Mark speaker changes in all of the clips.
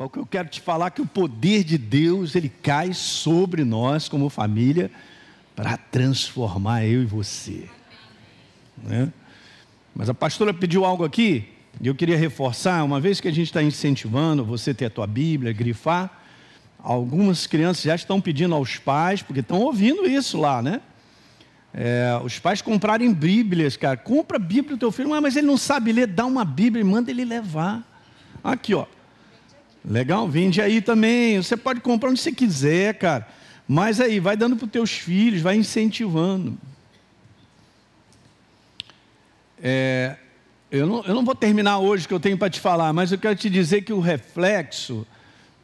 Speaker 1: Porque eu quero te falar que o poder de Deus, ele cai sobre nós como família para transformar eu e você. Né? Mas a pastora pediu algo aqui, e eu queria reforçar, uma vez que a gente está incentivando você ter a tua Bíblia, grifar, algumas crianças já estão pedindo aos pais, porque estão ouvindo isso lá, né? É, os pais comprarem Bíblias, cara. Compra a Bíblia do teu filho, mas ele não sabe ler, dá uma Bíblia e manda ele levar. Aqui, ó. Legal, vende aí também. Você pode comprar onde você quiser, cara. Mas aí, vai dando para os teus filhos, vai incentivando. É, eu, não, eu não vou terminar hoje o que eu tenho para te falar, mas eu quero te dizer que o reflexo,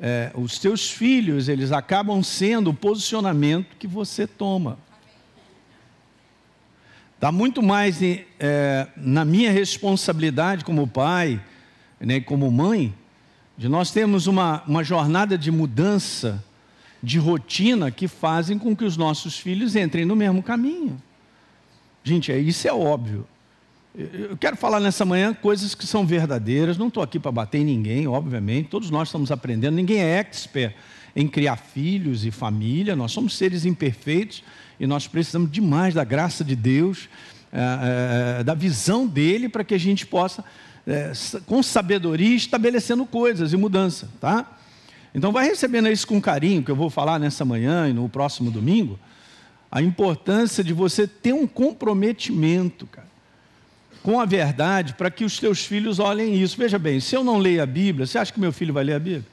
Speaker 1: é, os teus filhos, eles acabam sendo o posicionamento que você toma. Está muito mais é, na minha responsabilidade como pai, né, como mãe, de nós termos uma, uma jornada de mudança, de rotina, que fazem com que os nossos filhos entrem no mesmo caminho. Gente, é, isso é óbvio. Eu quero falar nessa manhã coisas que são verdadeiras, não estou aqui para bater em ninguém, obviamente, todos nós estamos aprendendo, ninguém é expert em criar filhos e família, nós somos seres imperfeitos e nós precisamos demais da graça de Deus, é, é, da visão dele, para que a gente possa, é, com sabedoria, estabelecendo coisas e mudança, tá? Então, vai recebendo isso com carinho, que eu vou falar nessa manhã e no próximo domingo, a importância de você ter um comprometimento, cara, com a verdade, para que os teus filhos olhem isso. Veja bem, se eu não leio a Bíblia, você acha que meu filho vai ler a Bíblia?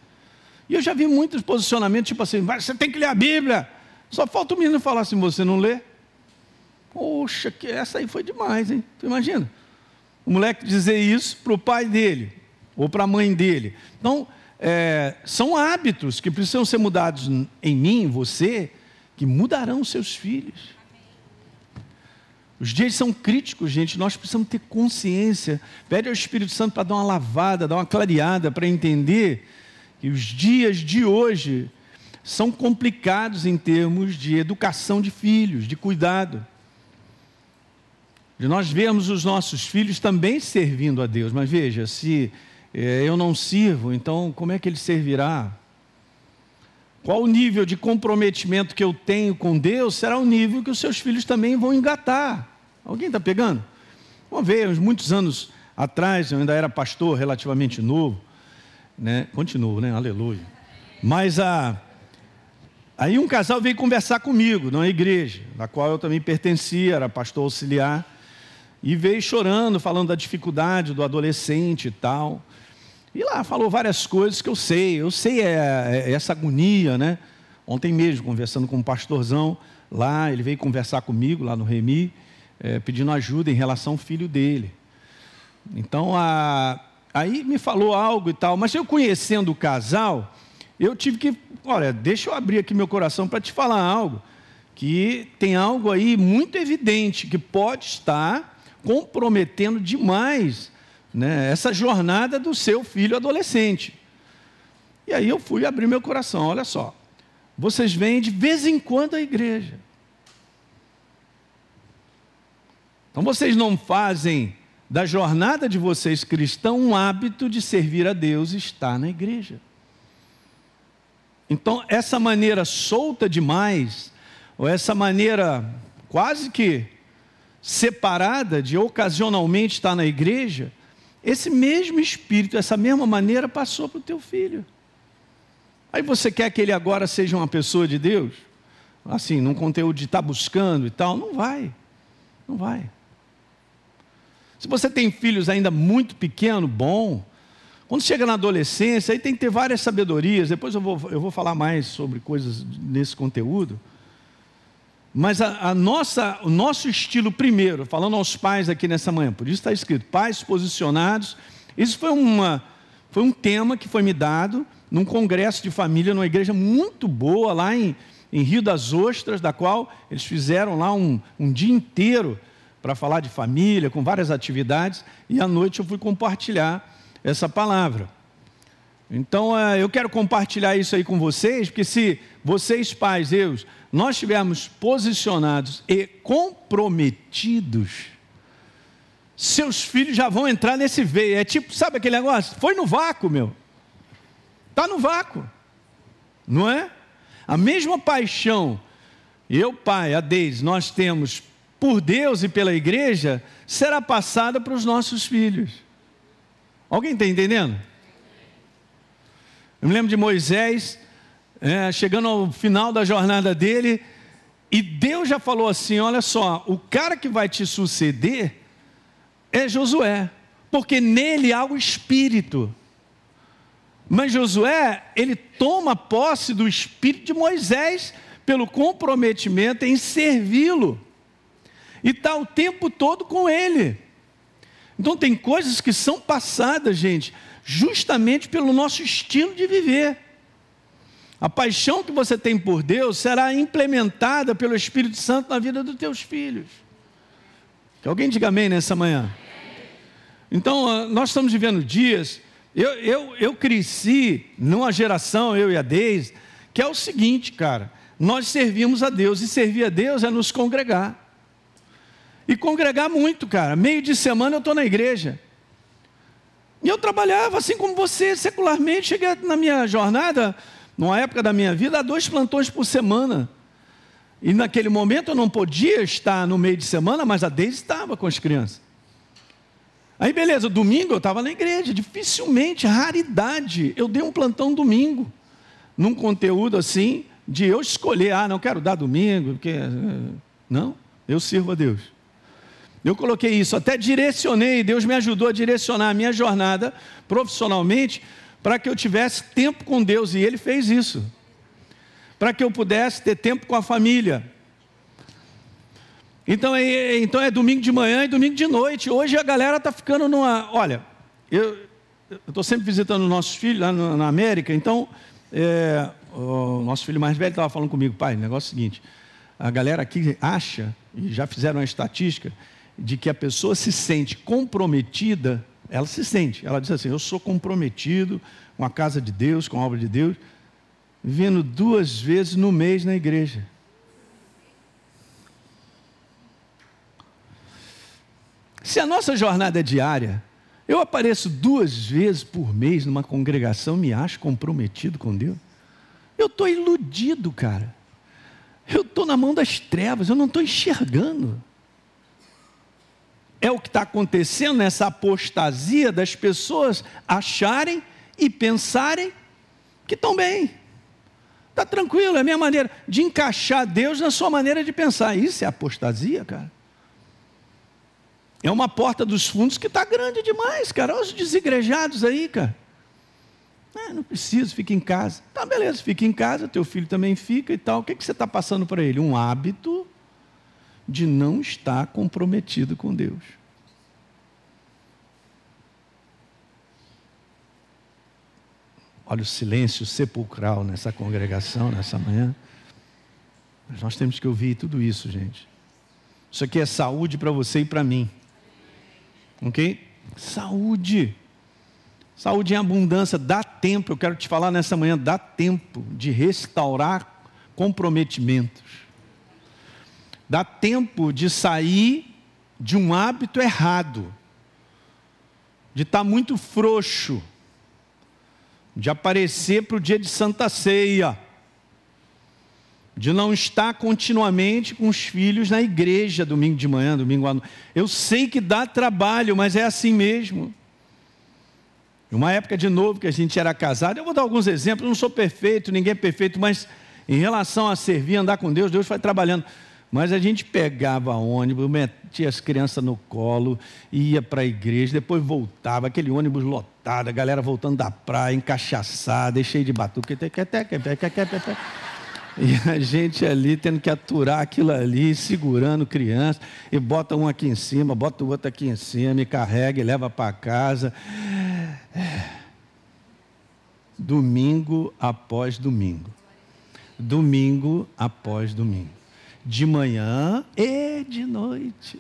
Speaker 1: E eu já vi muitos posicionamentos, tipo assim, você tem que ler a Bíblia. Só falta o menino falar assim: você não lê? Poxa, que essa aí foi demais, hein? Tu imagina? O moleque dizer isso para o pai dele ou para a mãe dele. Então, é, são hábitos que precisam ser mudados em mim, você, que mudarão seus filhos. Os dias são críticos, gente. Nós precisamos ter consciência. Pede ao Espírito Santo para dar uma lavada, dar uma clareada, para entender que os dias de hoje são complicados em termos de educação de filhos, de cuidado. De nós vermos os nossos filhos também servindo a Deus, mas veja, se é, eu não sirvo, então como é que ele servirá? Qual o nível de comprometimento que eu tenho com Deus será o nível que os seus filhos também vão engatar. Alguém está pegando? Uma vez, muitos anos atrás, eu ainda era pastor relativamente novo, né? Continuo, né? Aleluia. Mas a Aí um casal veio conversar comigo na igreja, na qual eu também pertencia, era pastor auxiliar, e veio chorando, falando da dificuldade do adolescente e tal. E lá falou várias coisas que eu sei, eu sei é, é essa agonia, né? Ontem mesmo, conversando com um pastorzão lá, ele veio conversar comigo lá no Remi, é, pedindo ajuda em relação ao filho dele. Então, a, aí me falou algo e tal, mas eu conhecendo o casal, eu tive que, olha, deixa eu abrir aqui meu coração para te falar algo, que tem algo aí muito evidente que pode estar comprometendo demais né, essa jornada do seu filho adolescente. E aí eu fui abrir meu coração, olha só. Vocês vêm de vez em quando à igreja. Então vocês não fazem da jornada de vocês cristão um hábito de servir a Deus e estar na igreja. Então, essa maneira solta demais, ou essa maneira quase que separada de ocasionalmente estar na igreja, esse mesmo espírito, essa mesma maneira passou para o teu filho. Aí você quer que ele agora seja uma pessoa de Deus? Assim, num conteúdo de estar buscando e tal? Não vai. Não vai. Se você tem filhos ainda muito pequeno, bom, quando chega na adolescência, aí tem que ter várias sabedorias. Depois eu vou, eu vou falar mais sobre coisas nesse conteúdo. Mas a, a, nossa, o nosso estilo primeiro, falando aos pais aqui nessa manhã, por isso está escrito, pais posicionados. Isso foi, uma, foi um tema que foi me dado num congresso de família, numa igreja muito boa, lá em, em Rio das Ostras, da qual eles fizeram lá um, um dia inteiro para falar de família, com várias atividades, e à noite eu fui compartilhar essa palavra. Então, é, eu quero compartilhar isso aí com vocês, porque se vocês, pais, eu, nós estivermos posicionados e comprometidos, seus filhos já vão entrar nesse veio. É tipo, sabe aquele negócio? Foi no vácuo, meu. Está no vácuo, não é? A mesma paixão, eu, pai, a Deise, nós temos por Deus e pela igreja, será passada para os nossos filhos. Alguém está entendendo? Eu me lembro de Moisés, é, chegando ao final da jornada dele, e Deus já falou assim: olha só, o cara que vai te suceder é Josué, porque nele há o espírito. Mas Josué, ele toma posse do espírito de Moisés pelo comprometimento em servi-lo. E está o tempo todo com ele. Então tem coisas que são passadas, gente, justamente pelo nosso estilo de viver. A paixão que você tem por Deus será implementada pelo Espírito Santo na vida dos teus filhos. Que alguém diga amém nessa manhã. Então, ah, nós estamos vivendo dias. Eu, eu, eu cresci numa geração, eu e a Deise, que é o seguinte, cara nós servimos a Deus. E servir a Deus é nos congregar. E congregar muito, cara. Meio de semana eu estou na igreja. E eu trabalhava assim como você, secularmente. Cheguei na minha jornada, numa época da minha vida, a dois plantões por semana. E naquele momento eu não podia estar no meio de semana, mas a Deise estava com as crianças. Aí beleza, domingo eu estava na igreja, dificilmente, raridade, eu dei um plantão domingo, num conteúdo assim, de eu escolher, ah, não quero dar domingo, porque. Não, eu sirvo a Deus. Eu coloquei isso, até direcionei, Deus me ajudou a direcionar a minha jornada profissionalmente para que eu tivesse tempo com Deus, e Ele fez isso. Para que eu pudesse ter tempo com a família. Então é, então é domingo de manhã e domingo de noite. Hoje a galera está ficando numa. Olha, eu estou sempre visitando nossos filhos lá na América, então é, o nosso filho mais velho estava falando comigo, pai, o negócio é o seguinte, a galera aqui acha, e já fizeram uma estatística, de que a pessoa se sente comprometida, ela se sente, ela diz assim, eu sou comprometido com a casa de Deus, com a obra de Deus, vindo duas vezes no mês na igreja. Se a nossa jornada é diária, eu apareço duas vezes por mês numa congregação, me acho comprometido com Deus. Eu estou iludido, cara. Eu estou na mão das trevas, eu não estou enxergando. É o que está acontecendo nessa apostasia das pessoas acharem e pensarem que estão bem. Está tranquilo, é a minha maneira de encaixar Deus na sua maneira de pensar. Isso é apostasia, cara. É uma porta dos fundos que está grande demais, cara. Olha os desigrejados aí, cara. Ah, não preciso, fica em casa. Tá, beleza, fica em casa, teu filho também fica e tal. O que, que você está passando para ele? Um hábito de não estar comprometido com Deus. Olha o silêncio sepulcral nessa congregação, nessa manhã. Mas nós temos que ouvir tudo isso, gente. Isso aqui é saúde para você e para mim. Ok? Saúde. Saúde em abundância, dá tempo, eu quero te falar nessa manhã, dá tempo de restaurar comprometimentos. Dá tempo de sair de um hábito errado, de estar tá muito frouxo, de aparecer para o dia de Santa Ceia, de não estar continuamente com os filhos na igreja domingo de manhã, domingo à noite. Eu sei que dá trabalho, mas é assim mesmo. Uma época de novo que a gente era casado, eu vou dar alguns exemplos, eu não sou perfeito, ninguém é perfeito, mas em relação a servir, andar com Deus, Deus vai trabalhando. Mas a gente pegava ônibus, metia as crianças no colo, ia para a igreja, depois voltava, aquele ônibus lotado, a galera voltando da praia, encaixaçada, cheio de batuque. E a gente ali tendo que aturar aquilo ali, segurando criança, e bota um aqui em cima, bota o outro aqui em cima, e carrega e leva para casa. Domingo após domingo. Domingo após domingo. De manhã e de noite.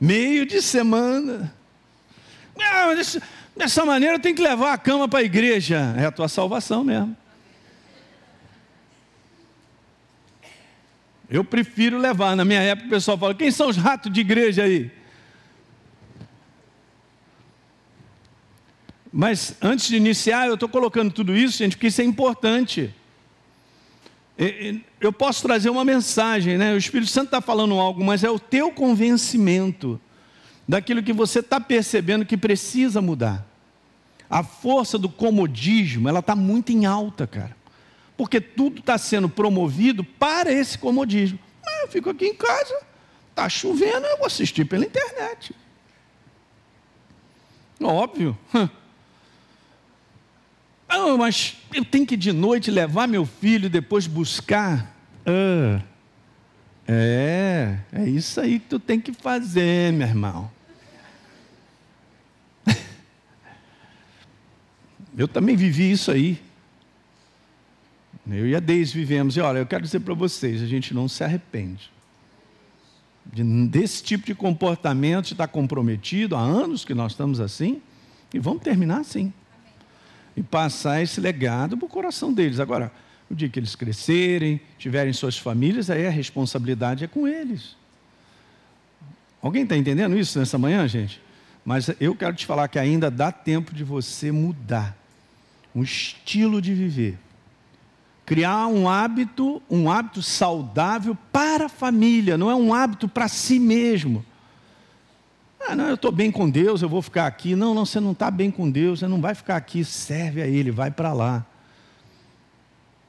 Speaker 1: Meio de semana. Dessa maneira tem que levar a cama para a igreja. É a tua salvação mesmo. Eu prefiro levar. Na minha época o pessoal fala: quem são os ratos de igreja aí? Mas antes de iniciar, eu estou colocando tudo isso, gente, porque isso é importante. Eu posso trazer uma mensagem, né? O Espírito Santo está falando algo, mas é o teu convencimento daquilo que você está percebendo que precisa mudar. A força do comodismo, ela está muito em alta, cara. Porque tudo está sendo promovido para esse comodismo. Ah, eu fico aqui em casa, está chovendo, eu vou assistir pela internet. Óbvio. Ah, mas eu tenho que de noite levar meu filho e depois buscar. Ah, é, é isso aí que tu tem que fazer, meu irmão. Eu também vivi isso aí. Eu e a Deise vivemos. E olha, eu quero dizer para vocês: a gente não se arrepende. De, desse tipo de comportamento está comprometido há anos que nós estamos assim. E vamos terminar assim e passar esse legado para o coração deles. Agora, o dia que eles crescerem, tiverem suas famílias, aí a responsabilidade é com eles. Alguém está entendendo isso nessa manhã, gente? Mas eu quero te falar que ainda dá tempo de você mudar um estilo de viver. Criar um hábito, um hábito saudável para a família, não é um hábito para si mesmo. Ah, não, eu estou bem com Deus, eu vou ficar aqui. Não, não, você não está bem com Deus, você não vai ficar aqui, serve a Ele, vai para lá.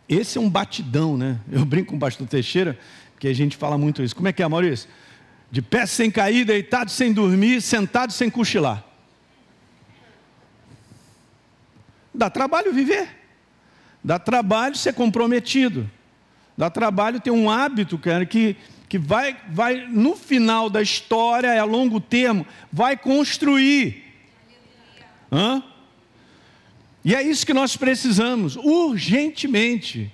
Speaker 1: Esse é um batidão, né? Eu brinco com o pastor Teixeira, porque a gente fala muito isso. Como é que é, Maurício? De pé sem cair, deitado sem dormir, sentado sem cochilar. Dá trabalho viver. Dá trabalho ser comprometido. Dá trabalho ter um hábito, cara, que que vai, vai no final da história, é a longo termo, vai construir. Hã? E é isso que nós precisamos, urgentemente,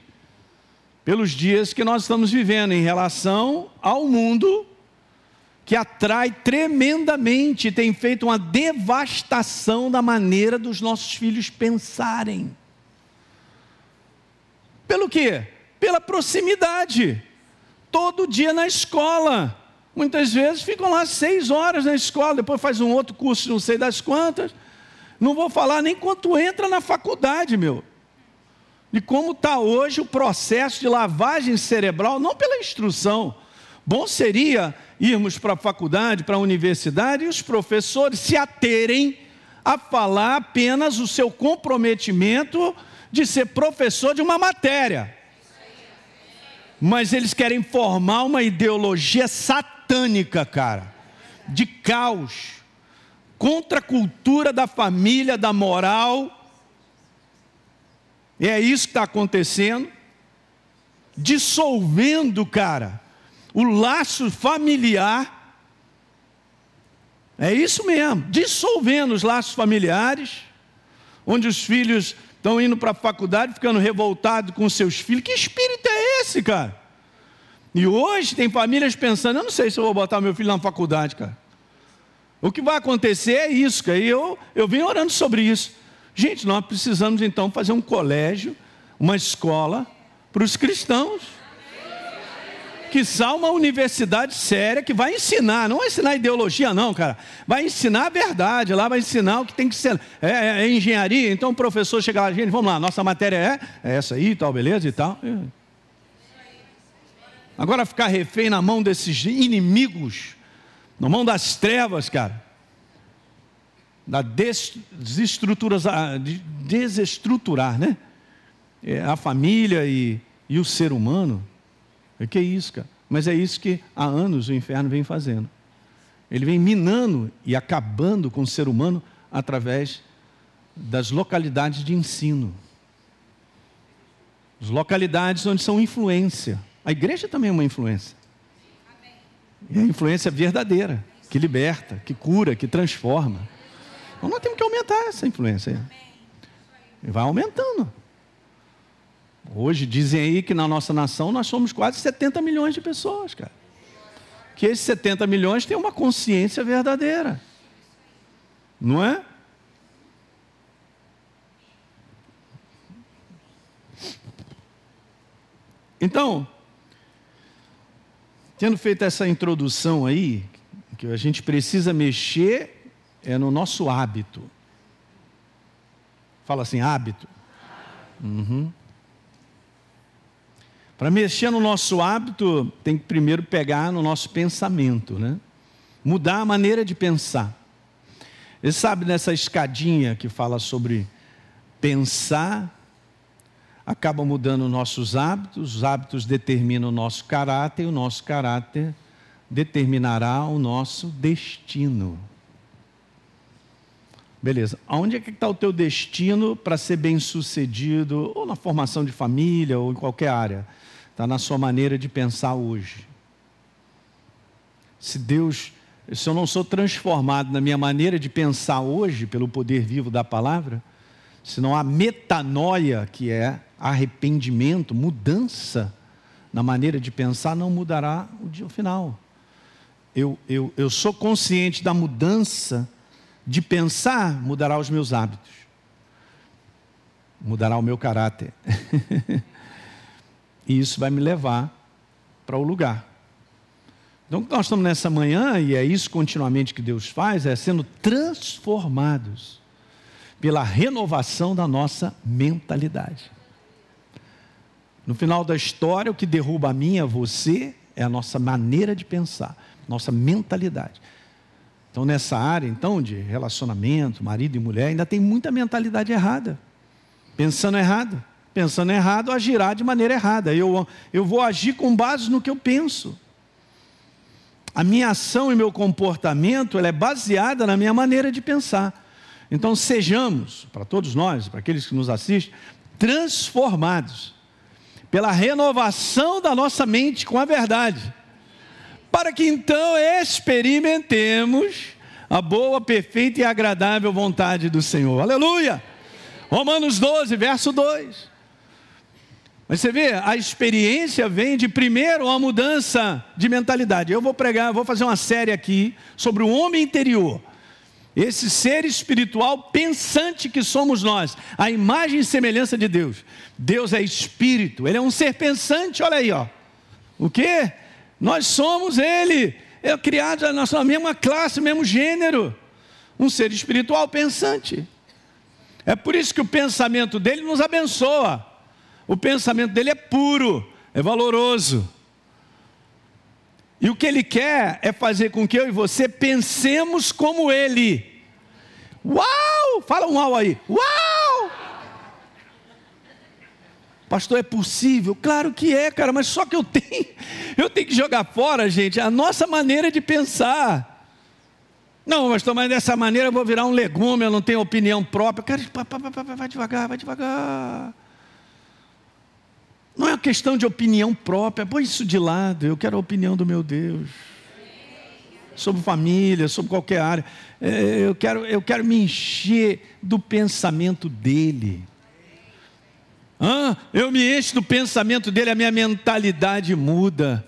Speaker 1: pelos dias que nós estamos vivendo em relação ao mundo que atrai tremendamente, tem feito uma devastação da maneira dos nossos filhos pensarem. Pelo quê? Pela proximidade todo dia na escola. Muitas vezes ficam lá seis horas na escola, depois faz um outro curso, não sei das quantas. Não vou falar nem quanto entra na faculdade, meu. De como está hoje o processo de lavagem cerebral, não pela instrução. Bom seria irmos para a faculdade, para a universidade, e os professores se aterem a falar apenas o seu comprometimento de ser professor de uma matéria mas eles querem formar uma ideologia satânica, cara, de caos, contra a cultura da família, da moral. E é isso que está acontecendo, dissolvendo, cara, o laço familiar. É isso mesmo, dissolvendo os laços familiares, onde os filhos estão indo para a faculdade, ficando revoltados com seus filhos. Que espírito é esse, cara? E hoje tem famílias pensando, eu não sei se eu vou botar meu filho na faculdade, cara. O que vai acontecer é isso, cara. E eu, eu venho orando sobre isso. Gente, nós precisamos então fazer um colégio, uma escola para os cristãos. Que são uma universidade séria que vai ensinar, não vai ensinar ideologia, não, cara. Vai ensinar a verdade, lá vai ensinar o que tem que ser. É, é, é engenharia, então o professor chega lá, gente, vamos lá, nossa matéria é, é essa aí, tal, beleza e tal. Agora ficar refém na mão desses inimigos, na mão das trevas, cara. Da desestruturar, desestruturar né? É, a família e, e o ser humano. Que isso, cara? Mas é isso que há anos o inferno vem fazendo. Ele vem minando e acabando com o ser humano através das localidades de ensino. As localidades onde são influência. A igreja também é uma influência. E a influência verdadeira, que liberta, que cura, que transforma. Então nós temos que aumentar essa influência. Vai aumentando. Hoje dizem aí que na nossa nação nós somos quase 70 milhões de pessoas, cara. Que esses 70 milhões têm uma consciência verdadeira. Não é? Então, tendo feito essa introdução aí, que a gente precisa mexer é no nosso hábito. Fala assim, hábito. Uhum. Para mexer no nosso hábito, tem que primeiro pegar no nosso pensamento, né? Mudar a maneira de pensar. Você sabe nessa escadinha que fala sobre pensar, acaba mudando nossos hábitos, os hábitos determinam o nosso caráter, e o nosso caráter determinará o nosso destino. Beleza, aonde é que está o teu destino para ser bem sucedido, ou na formação de família, ou em qualquer área? Está na sua maneira de pensar hoje. Se Deus, se eu não sou transformado na minha maneira de pensar hoje, pelo poder vivo da palavra, se não há metanoia, que é arrependimento, mudança na maneira de pensar, não mudará o dia final. Eu, eu, eu sou consciente da mudança de pensar, mudará os meus hábitos, mudará o meu caráter. e isso vai me levar para o lugar. Então, nós estamos nessa manhã, e é isso continuamente que Deus faz, é sendo transformados pela renovação da nossa mentalidade. No final da história, o que derruba a mim, a você, é a nossa maneira de pensar, nossa mentalidade. Então, nessa área, então, de relacionamento, marido e mulher, ainda tem muita mentalidade errada. Pensando errado. Pensando errado, agirá de maneira errada. Eu, eu vou agir com base no que eu penso. A minha ação e meu comportamento ela é baseada na minha maneira de pensar. Então, sejamos, para todos nós, para aqueles que nos assistem, transformados pela renovação da nossa mente com a verdade, para que então experimentemos a boa, perfeita e agradável vontade do Senhor. Aleluia! Romanos 12, verso 2. Mas você vê, a experiência vem de primeiro uma mudança de mentalidade. Eu vou pregar, vou fazer uma série aqui sobre o homem interior. Esse ser espiritual pensante que somos nós, a imagem e semelhança de Deus. Deus é espírito, ele é um ser pensante, olha aí, ó. O que? Nós somos ele, é criado na nossa mesma classe, mesmo gênero. Um ser espiritual pensante. É por isso que o pensamento dele nos abençoa. O pensamento dele é puro, é valoroso. E o que ele quer é fazer com que eu e você pensemos como ele. Uau! Fala um uau aí. Uau! Pastor, é possível? Claro que é, cara, mas só que eu tenho, eu tenho que jogar fora, gente, a nossa maneira de pensar. Não, pastor, mas dessa maneira eu vou virar um legume, eu não tenho opinião própria. Cara, vai devagar, vai devagar. Não é uma questão de opinião própria, põe isso de lado, eu quero a opinião do meu Deus. Sobre família, sobre qualquer área. É, eu quero, eu quero me encher do pensamento dele. Ah, eu me encho do pensamento dele, a minha mentalidade muda,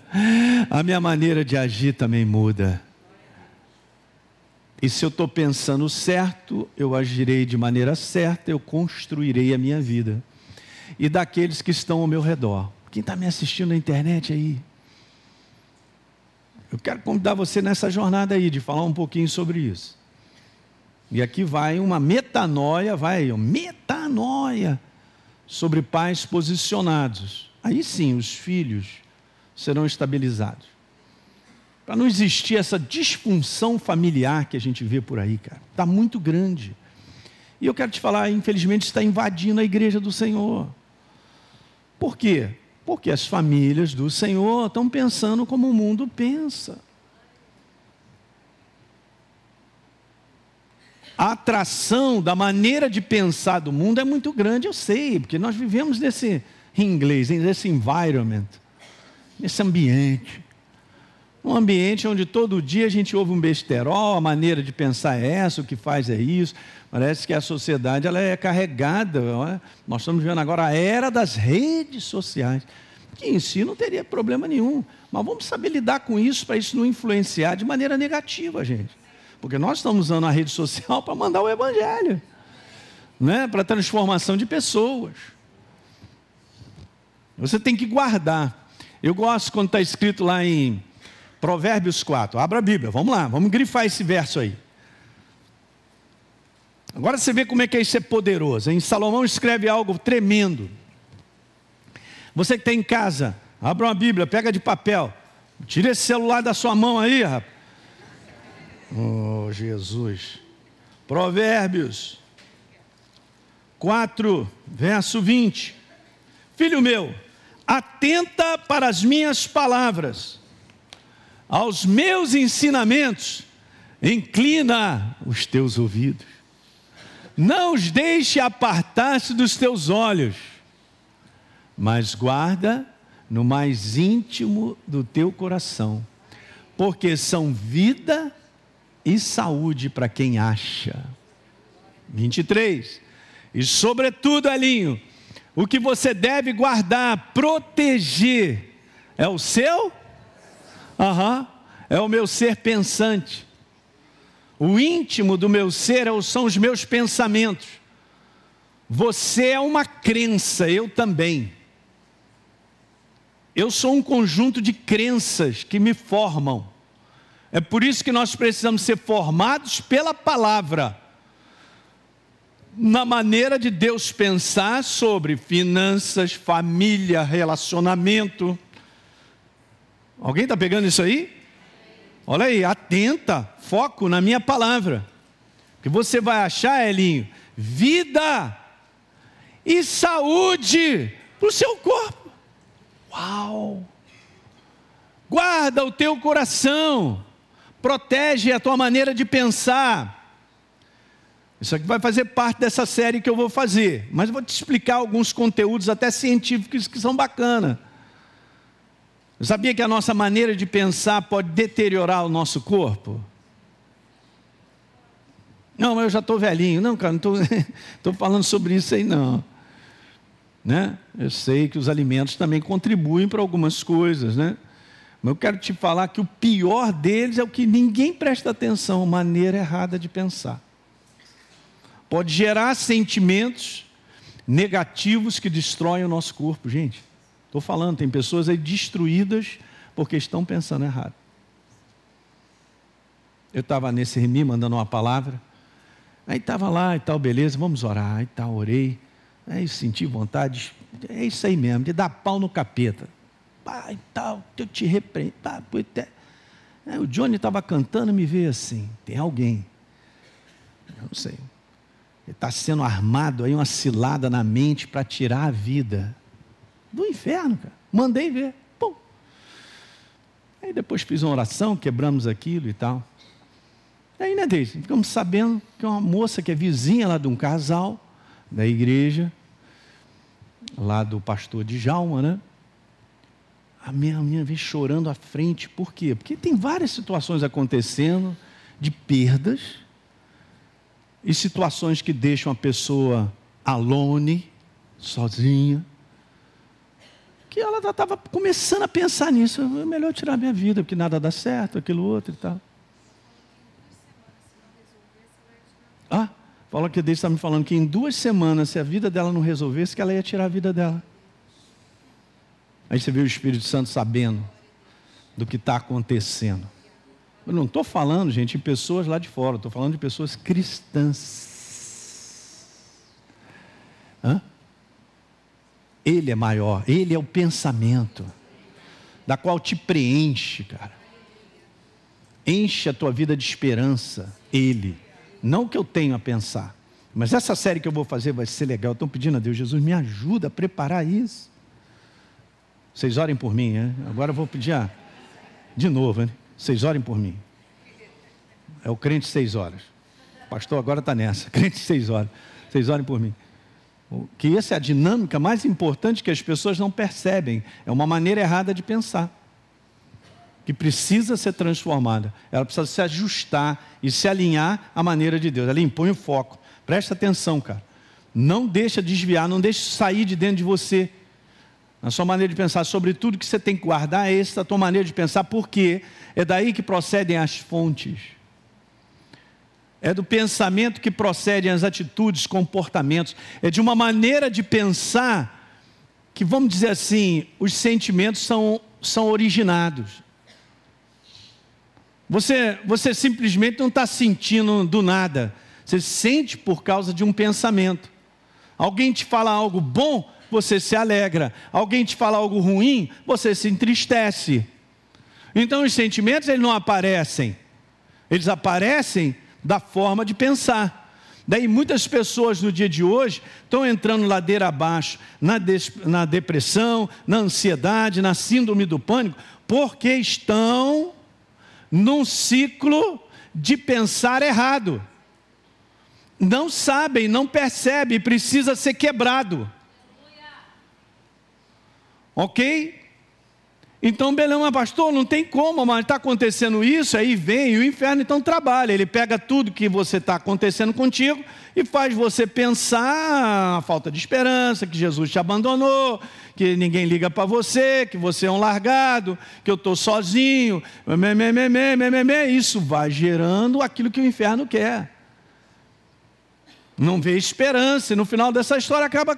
Speaker 1: a minha maneira de agir também muda. E se eu estou pensando certo, eu agirei de maneira certa, eu construirei a minha vida e daqueles que estão ao meu redor. Quem está me assistindo na internet aí? Eu quero convidar você nessa jornada aí, de falar um pouquinho sobre isso. E aqui vai uma metanoia, vai, metanoia sobre pais posicionados. Aí sim, os filhos serão estabilizados. Para não existir essa disfunção familiar que a gente vê por aí, cara. Está muito grande. E eu quero te falar, infelizmente, está invadindo a igreja do Senhor. Por quê? Porque as famílias do Senhor estão pensando como o mundo pensa. A atração da maneira de pensar do mundo é muito grande, eu sei, porque nós vivemos nesse, em inglês, nesse environment, nesse ambiente. Um ambiente onde todo dia a gente ouve um besterol, a maneira de pensar é essa, o que faz é isso. Parece que a sociedade ela é carregada. É? Nós estamos vivendo agora a era das redes sociais, que em si não teria problema nenhum. Mas vamos saber lidar com isso para isso não influenciar de maneira negativa, gente. Porque nós estamos usando a rede social para mandar o evangelho, né? para transformação de pessoas. Você tem que guardar. Eu gosto quando está escrito lá em Provérbios 4. Abra a Bíblia, vamos lá, vamos grifar esse verso aí. Agora você vê como é que isso é poderoso. Em Salomão escreve algo tremendo. Você que está em casa, abra uma Bíblia, pega de papel, tira esse celular da sua mão aí, rapaz. Oh, Jesus. Provérbios 4, verso 20. Filho meu, atenta para as minhas palavras, aos meus ensinamentos, inclina os teus ouvidos. Não os deixe apartar-se dos teus olhos, mas guarda no mais íntimo do teu coração, porque são vida e saúde para quem acha. 23. E sobretudo, Alinho, o que você deve guardar, proteger, é o seu? Aham, é o meu ser pensante. O íntimo do meu ser é são os meus pensamentos. Você é uma crença, eu também. Eu sou um conjunto de crenças que me formam. É por isso que nós precisamos ser formados pela palavra, na maneira de Deus pensar sobre finanças, família, relacionamento. Alguém está pegando isso aí? Olha aí, atenta, foco na minha palavra. Que você vai achar, Elinho, vida e saúde para o seu corpo. Uau! Guarda o teu coração, protege a tua maneira de pensar. Isso aqui vai fazer parte dessa série que eu vou fazer, mas vou te explicar alguns conteúdos até científicos que são bacanas. Sabia que a nossa maneira de pensar pode deteriorar o nosso corpo? Não, mas eu já estou velhinho. Não, cara, não estou falando sobre isso aí, não. Né? Eu sei que os alimentos também contribuem para algumas coisas, né? Mas eu quero te falar que o pior deles é o que ninguém presta atenção, maneira errada de pensar. Pode gerar sentimentos negativos que destroem o nosso corpo, gente. Estou falando, tem pessoas aí destruídas porque estão pensando errado. Eu estava nesse remi mandando uma palavra, aí estava lá e tal, beleza, vamos orar e tal, orei, aí senti vontade, é isso aí mesmo, de dar pau no capeta. Pá, e tal, eu te repreendo. Aí o Johnny estava cantando e me veio assim: tem alguém, eu não sei, ele está sendo armado aí uma cilada na mente para tirar a vida do inferno, cara. Mandei ver. Pum. Aí depois fiz uma oração, quebramos aquilo e tal. Aí, né, Deise? Ficamos sabendo que uma moça que é vizinha lá de um casal da igreja, lá do pastor de Jalma, né? A minha, a minha vez chorando à frente, por quê? Porque tem várias situações acontecendo de perdas e situações que deixam a pessoa alone, sozinha que ela estava começando a pensar nisso. É melhor tirar minha vida, porque nada dá certo, aquilo outro e tal. Ah, fala que Deus está me falando que em duas semanas, se a vida dela não resolvesse, que ela ia tirar a vida dela. Aí você vê o Espírito Santo sabendo do que está acontecendo. Eu não estou falando, gente, de pessoas lá de fora, estou falando de pessoas cristãs. Hã? Ele é maior, Ele é o pensamento, da qual te preenche, cara. Enche a tua vida de esperança, Ele. Não que eu tenho a pensar. Mas essa série que eu vou fazer vai ser legal. Estou pedindo a Deus, Jesus, me ajuda a preparar isso. Vocês orem por mim? Agora eu vou pedir a... de novo, né? Vocês orem por mim. É o crente seis horas. Pastor agora está nessa. Crente seis horas. Vocês orem por mim que essa é a dinâmica mais importante que as pessoas não percebem. É uma maneira errada de pensar. Que precisa ser transformada. Ela precisa se ajustar e se alinhar à maneira de Deus. Ela impõe o foco. Presta atenção, cara. Não deixa desviar, não deixa sair de dentro de você. A sua maneira de pensar sobre tudo que você tem que guardar é essa tua maneira de pensar, porque é daí que procedem as fontes é do pensamento que procedem as atitudes, comportamentos, é de uma maneira de pensar que, vamos dizer assim, os sentimentos são, são originados. Você, você simplesmente não está sentindo do nada. Você sente por causa de um pensamento. Alguém te fala algo bom, você se alegra. Alguém te fala algo ruim, você se entristece. Então os sentimentos eles não aparecem. Eles aparecem da forma de pensar. Daí muitas pessoas no dia de hoje estão entrando ladeira abaixo, na, na depressão, na ansiedade, na síndrome do pânico, porque estão num ciclo de pensar errado. Não sabem, não percebem, precisa ser quebrado. Ok? Então Belém, mas pastor, não tem como, mas está acontecendo isso, aí vem, e o inferno então trabalha. Ele pega tudo que você está acontecendo contigo e faz você pensar a falta de esperança, que Jesus te abandonou, que ninguém liga para você, que você é um largado, que eu estou sozinho. Isso vai gerando aquilo que o inferno quer. Não vê esperança, e no final dessa história acaba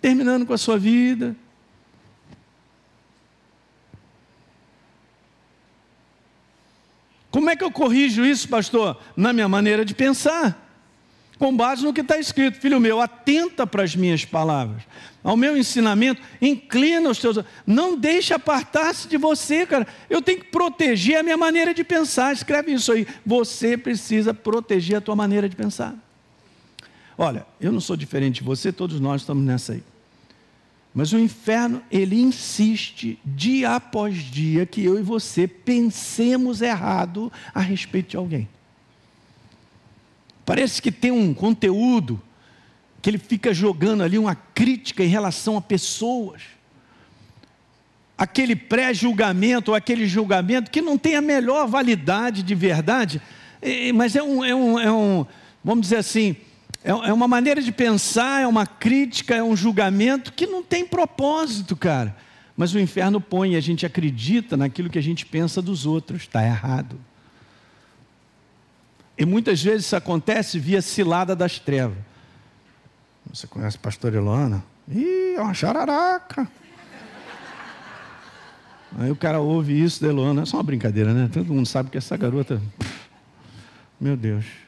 Speaker 1: terminando com a sua vida Como é que eu corrijo isso, pastor? Na minha maneira de pensar. Com base no que está escrito, filho meu, atenta para as minhas palavras, ao meu ensinamento, inclina os teus. Não deixe apartar-se de você, cara. Eu tenho que proteger a minha maneira de pensar. Escreve isso aí. Você precisa proteger a tua maneira de pensar. Olha, eu não sou diferente de você, todos nós estamos nessa aí. Mas o inferno, ele insiste dia após dia que eu e você pensemos errado a respeito de alguém. Parece que tem um conteúdo que ele fica jogando ali uma crítica em relação a pessoas. Aquele pré-julgamento ou aquele julgamento que não tem a melhor validade de verdade, mas é um, é um, é um vamos dizer assim, é, é uma maneira de pensar, é uma crítica, é um julgamento que não tem propósito, cara. Mas o inferno põe, a gente acredita naquilo que a gente pensa dos outros, está errado. E muitas vezes isso acontece via cilada das trevas. Você conhece a pastora Ilona? Ih, é uma chararaca. Aí o cara ouve isso da Ilona, é só uma brincadeira, né? Todo mundo sabe que essa garota. Meu Deus.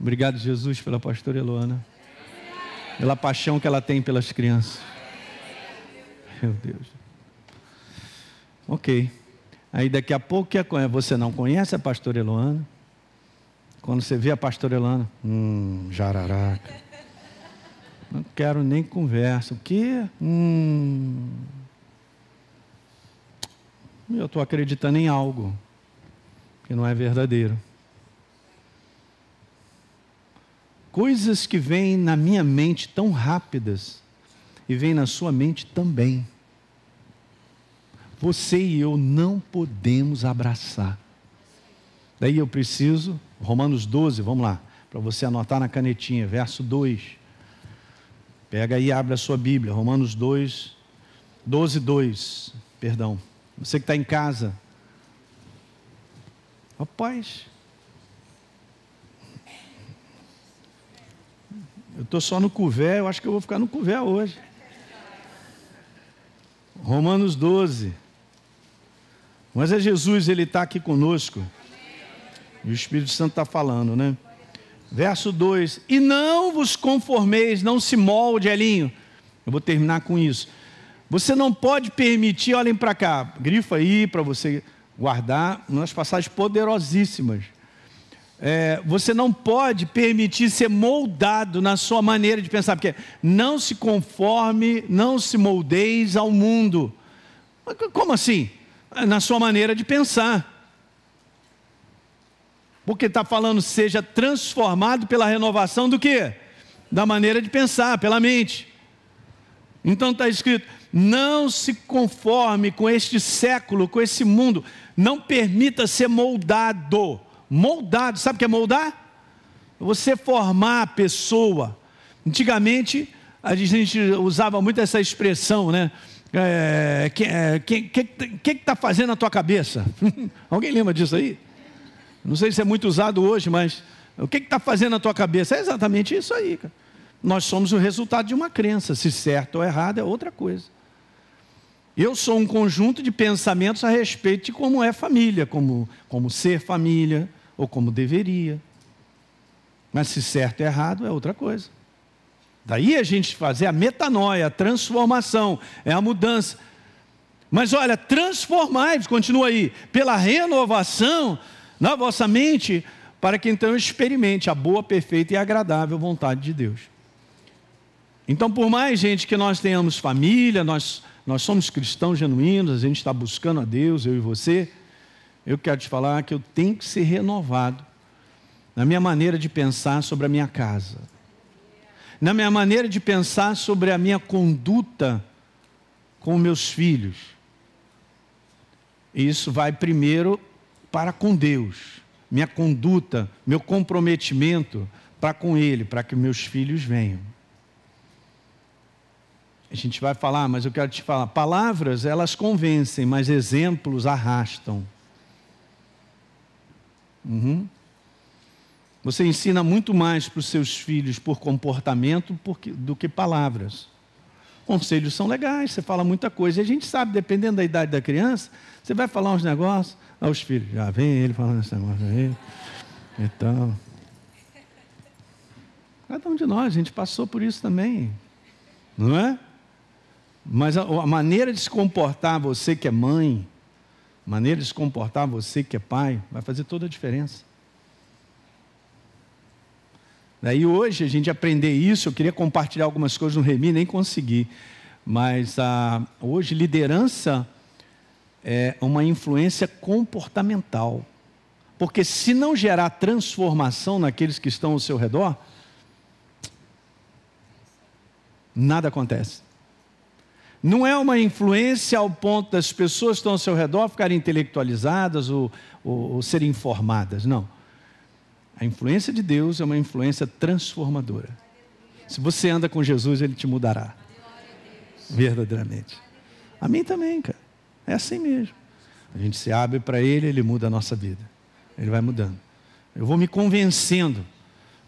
Speaker 1: Obrigado, Jesus, pela pastora Eloana. Pela paixão que ela tem pelas crianças. Meu Deus. Ok. Aí daqui a pouco você não conhece a pastora Eloana? Quando você vê a pastora Eloana, hum, jararaca. Não quero nem conversa. O quê? Hum. Eu estou acreditando em algo que não é verdadeiro. Coisas que vêm na minha mente tão rápidas e vêm na sua mente também. Você e eu não podemos abraçar. Daí eu preciso, Romanos 12, vamos lá, para você anotar na canetinha, verso 2. Pega aí e abre a sua Bíblia, Romanos 2, 12, 2, perdão. Você que está em casa. Rapaz, Eu estou só no Cuvé, eu acho que eu vou ficar no Cuvé hoje. Romanos 12. Mas é Jesus, ele está aqui conosco. E o Espírito Santo está falando, né? Verso 2: E não vos conformeis, não se molde, Elinho. Eu vou terminar com isso. Você não pode permitir, olhem para cá, grifa aí para você guardar, umas passagens poderosíssimas é, você não pode permitir ser moldado na sua maneira de pensar, porque não se conforme, não se moldeis ao mundo. Como assim? Na sua maneira de pensar. Porque está falando, seja transformado pela renovação do que? Da maneira de pensar, pela mente. Então está escrito: não se conforme com este século, com esse mundo, não permita ser moldado moldado. Sabe o que é moldar? Você formar a pessoa. Antigamente, a gente usava muito essa expressão, né? É, quem é, que está fazendo a tua cabeça? Alguém lembra disso aí? Não sei se é muito usado hoje, mas o que está fazendo a tua cabeça? É exatamente isso aí. Cara. Nós somos o resultado de uma crença. Se certo ou errado é outra coisa. Eu sou um conjunto de pensamentos a respeito de como é família, como, como ser família, ou como deveria. Mas se certo e errado é outra coisa. Daí a gente fazer a metanoia, a transformação, é a mudança. Mas olha, transformai-vos, continua aí, pela renovação na vossa mente, para que então experimente a boa, perfeita e agradável vontade de Deus. Então, por mais gente que nós tenhamos família, nós, nós somos cristãos genuínos, a gente está buscando a Deus, eu e você, eu quero te falar que eu tenho que ser renovado na minha maneira de pensar sobre a minha casa, na minha maneira de pensar sobre a minha conduta com meus filhos. Isso vai primeiro para com Deus, minha conduta, meu comprometimento para com Ele, para que meus filhos venham. A gente vai falar, mas eu quero te falar: palavras elas convencem, mas exemplos arrastam. Uhum. Você ensina muito mais para os seus filhos por comportamento do que palavras. Conselhos são legais, você fala muita coisa. E a gente sabe, dependendo da idade da criança, você vai falar uns negócios, aos filhos, já vem ele falando esse negócio aí. Então. Cada um de nós, a gente passou por isso também. Não é? Mas a, a maneira de se comportar, você que é mãe, maneira de se comportar você que é pai, vai fazer toda a diferença. Daí hoje a gente aprender isso, eu queria compartilhar algumas coisas no Remi, nem consegui. Mas ah, hoje liderança é uma influência comportamental. Porque se não gerar transformação naqueles que estão ao seu redor, nada acontece. Não é uma influência ao ponto das pessoas que estão ao seu redor ficarem intelectualizadas ou, ou, ou serem informadas. Não. A influência de Deus é uma influência transformadora. Se você anda com Jesus, Ele te mudará. Verdadeiramente. A mim também, cara. É assim mesmo. A gente se abre para Ele, Ele muda a nossa vida. Ele vai mudando. Eu vou me convencendo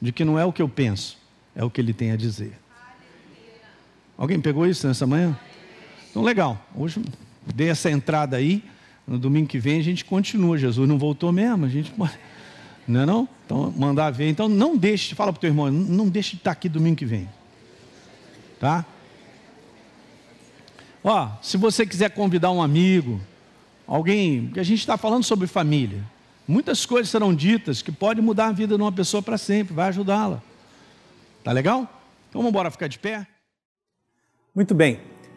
Speaker 1: de que não é o que eu penso, é o que Ele tem a dizer. Alguém pegou isso nessa manhã? Então, legal. Hoje dei essa entrada aí. No domingo que vem a gente continua. Jesus não voltou mesmo. A gente não é não? Então, mandar ver. Então, não deixe, fala para o teu irmão, não deixe de estar aqui domingo que vem. Tá? Ó, se você quiser convidar um amigo, alguém, que a gente está falando sobre família. Muitas coisas serão ditas que podem mudar a vida de uma pessoa para sempre, vai ajudá-la. Tá legal? Então vamos embora ficar de pé?
Speaker 2: Muito bem.